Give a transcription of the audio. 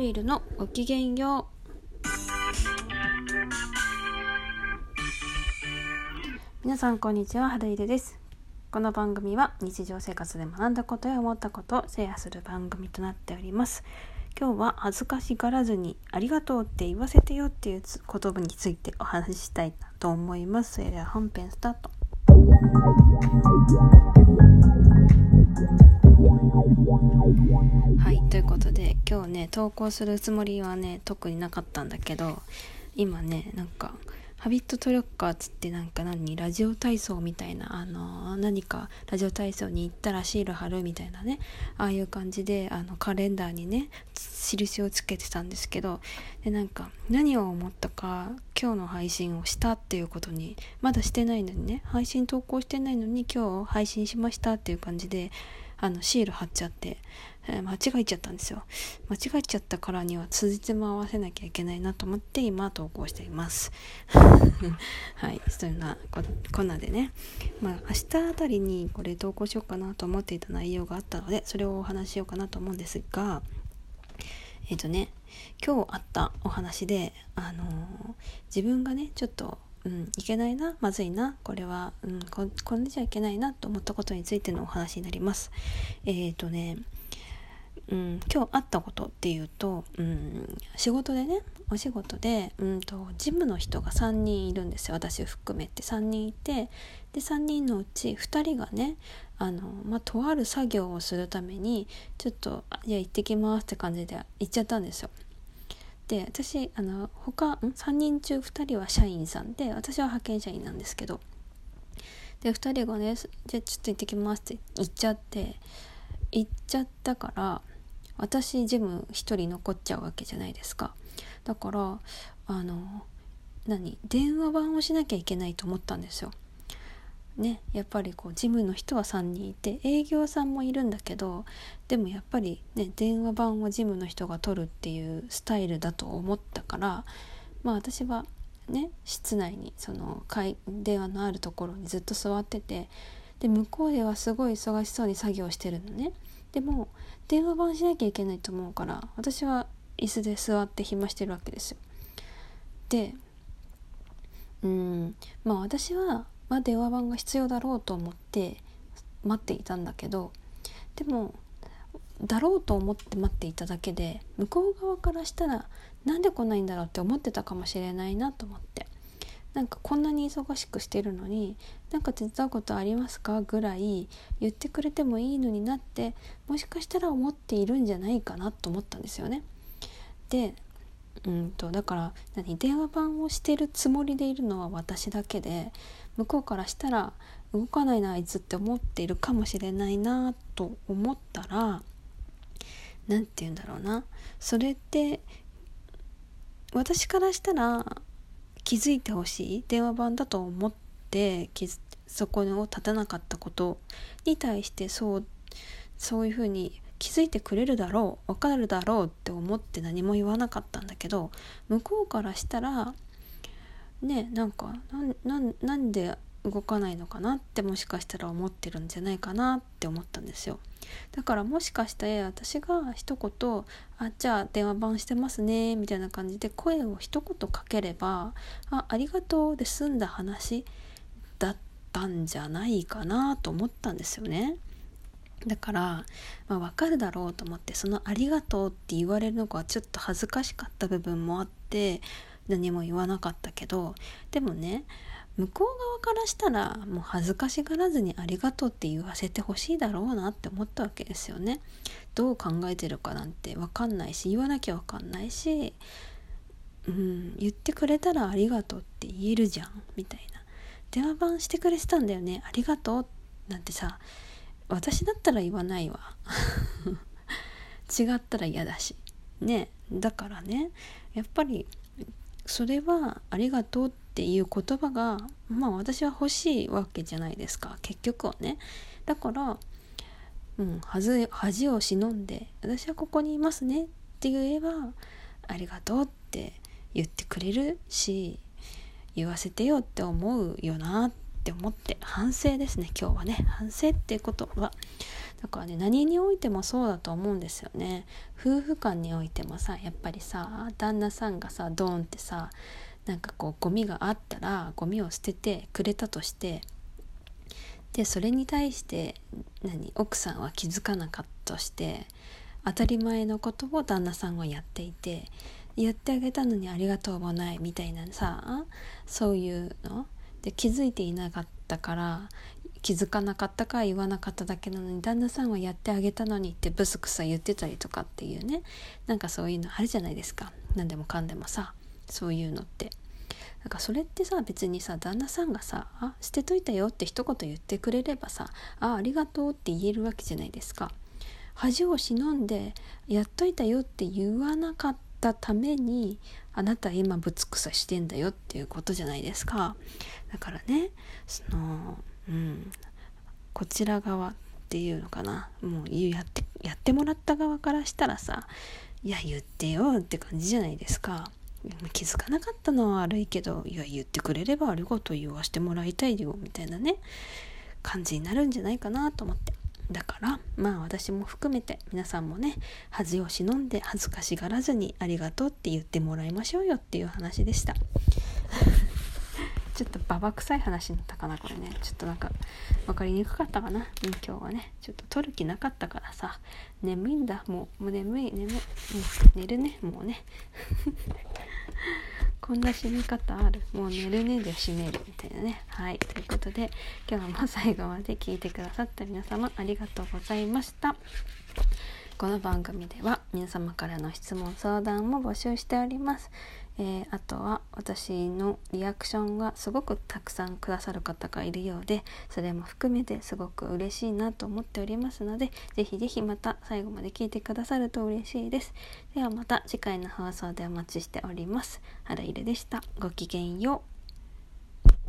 春いるのごきげんよう。皆さんこんにちは春いるです。この番組は日常生活で学んだことや思ったことをシェアする番組となっております。今日は恥ずかしがらずにありがとうって言わせてよっていう言葉についてお話ししたいと思います。それでは本編スタート。今日ね投稿するつもりはね特になかったんだけど今ねなんかハビットトレッカーっつってなんか何ラジオ体操みたいなあの何かラジオ体操に行ったらシール貼るみたいなねああいう感じであのカレンダーにね印をつけてたんですけどでなんか何を思ったか今日の配信をしたっていうことにまだしてないのにね配信投稿してないのに今日配信しましたっていう感じであのシール貼っちゃって、え、間違えちゃったんですよ。間違えちゃったからには通じても合わせなきゃいけないなと思って今投稿しています。はいそんなこんなでね。まあ明日あたりにこれ投稿しようかなと思っていた内容があったのでそれをお話ししようかなと思うんですがえっ、ー、とね今日あったお話であのー、自分がねちょっとうん、いけないなまずいなこれは、うん、ここれじゃいけないなと思ったことについてのお話になります。えっ、ー、とね、うん、今日あったことっていうと、うん、仕事でねお仕事で、うんと、事務の人が3人いるんですよ。私含めて。3人いてで3人のうち2人がねあの、まあ、とある作業をするためにちょっと「いや行ってきます」って感じで行っちゃったんですよ。で私あの他3人中2人は社員さんで私は派遣社員なんですけどで2人がね「じゃあちょっと行ってきます」って言っちゃって行っちゃったから私ジム1人残っちゃうわけじゃないですか。だからあの何電話番をしなきゃいけないと思ったんですよ。ねやっぱりこう事務の人は3人いて営業さんもいるんだけどでもやっぱりね電話番を事務の人が取るっていうスタイルだと思ったからまあ私はね室内にその電話のあるところにずっと座っててで向こうではすごい忙しそうに作業してるのね。でも電話番しなきゃいけないと思うから私は椅子で座って暇してるわけですよ。でうんまあ私はまあ、電話番が必要だろうと思って待っていたんだけどでもだろうと思って待っていただけで向こう側からしたらなんで来ないんだろうって思ってたかもしれないなと思って。なんかこんなに忙しくしてるのになんか手伝うことありますか？ぐらい言ってくれてもいいのになってもしかしたら思っているんじゃないかなと思ったんですよね。でうんとだから何電話番をしてるつもりでいるのは私だけで向こうからしたら動かないなあいつって思っているかもしれないなと思ったら何て言うんだろうなそれって私からしたら気づいてほしい電話番だと思ってそこを立たなかったことに対してそうそういうふうに気づいてくれるだろう分かるだろうって思って何も言わなかったんだけど向こうからしたらねなんかなんで動かないのかなってもしかしたら思ってるんじゃないかなって思ったんですよだからもしかして私が一言「あじゃあ電話番してますね」みたいな感じで声を一言かければ「あありがとう」で済んだ話だったんじゃないかなと思ったんですよね。だから、まあ、分かるだろうと思ってその「ありがとう」って言われるのがちょっと恥ずかしかった部分もあって何も言わなかったけどでもね向こう側からしたらもう恥ずかしがらずにありがとうって言わせてほしいだろうなって思ったわけですよね。どう考えてるかなんて分かんないし言わなきゃ分かんないし、うん、言ってくれたらありがとうって言えるじゃんみたいな。電話番してくれてたんだよね。ありがとうなんてさ私だったら言わないわ。違ったら嫌だし。ね。だからね。やっぱりそれは「ありがとう」ってていう言葉がまあ私は欲しいわけじゃないですか。結局はね。だからうん恥恥を忍んで「私はここにいますね」って言えば「ありがとう」って言ってくれるし言わせてよって思うよなって思って。反省ですね今日はね。反省っていうことは。だからね何においてもそうだと思うんですよね。夫婦間においてもさやっぱりさ旦那さんがさドーンってさなんかこうゴミがあったらゴミを捨ててくれたとしてでそれに対して何奥さんは気づかなかったとして当たり前のことを旦那さんはやっていて言ってあげたのにありがとうもないみたいなさそういうの。で気づいていなかったから気づかなかったか言わなかっただけなのに旦那さんはやってあげたのにってブスクサ言ってたりとかっていうね。なんかそういうのあるじゃないですか。何でもかんでもさそういうのって。なんかそれってさ別にさ旦那さんがさ「あ捨てといたよ」って一言言ってくれればさ「あありがとう」って言えるわけじゃないですか。恥を忍んで「やっといたよ」って言わなかったためにあなた今ぶつくさしてんだよっていうことじゃないですか。だからねそのうんこちら側っていうのかなもうやってやってもらった側からしたらさ「いや言ってよ」って感じじゃないですか。気づかなかったのは悪いけどいや言ってくれればありがとう言わしてもらいたいよみたいなね感じになるんじゃないかなと思って。だからまあ私も含めて皆さんもね恥を忍んで恥ずかしがらずにありがとうって言ってもらいましょうよっていう話でした。ちょっとババ臭い話になったかなこれね。ちょっとなんか分かりにくかったかな、うん、今日はね。ちょっと撮る気なかったからさ。眠いんだ。もうもう眠い眠い、もう、寝るね。もうね。こんな締め方ある。もう寝るねで締めるみたいなね。はい。ということで今日も最後まで聞いてくださった皆様ありがとうございました。この番組では皆様からの質問相談も募集しております。えー、あとは私のリアクションがすごくたくさんくださる方がいるようでそれも含めてすごく嬉しいなと思っておりますので是非是非また最後まで聞いてくださると嬉しいです。ではまた次回の放送でお待ちしております。原入でした。ごきげんよう。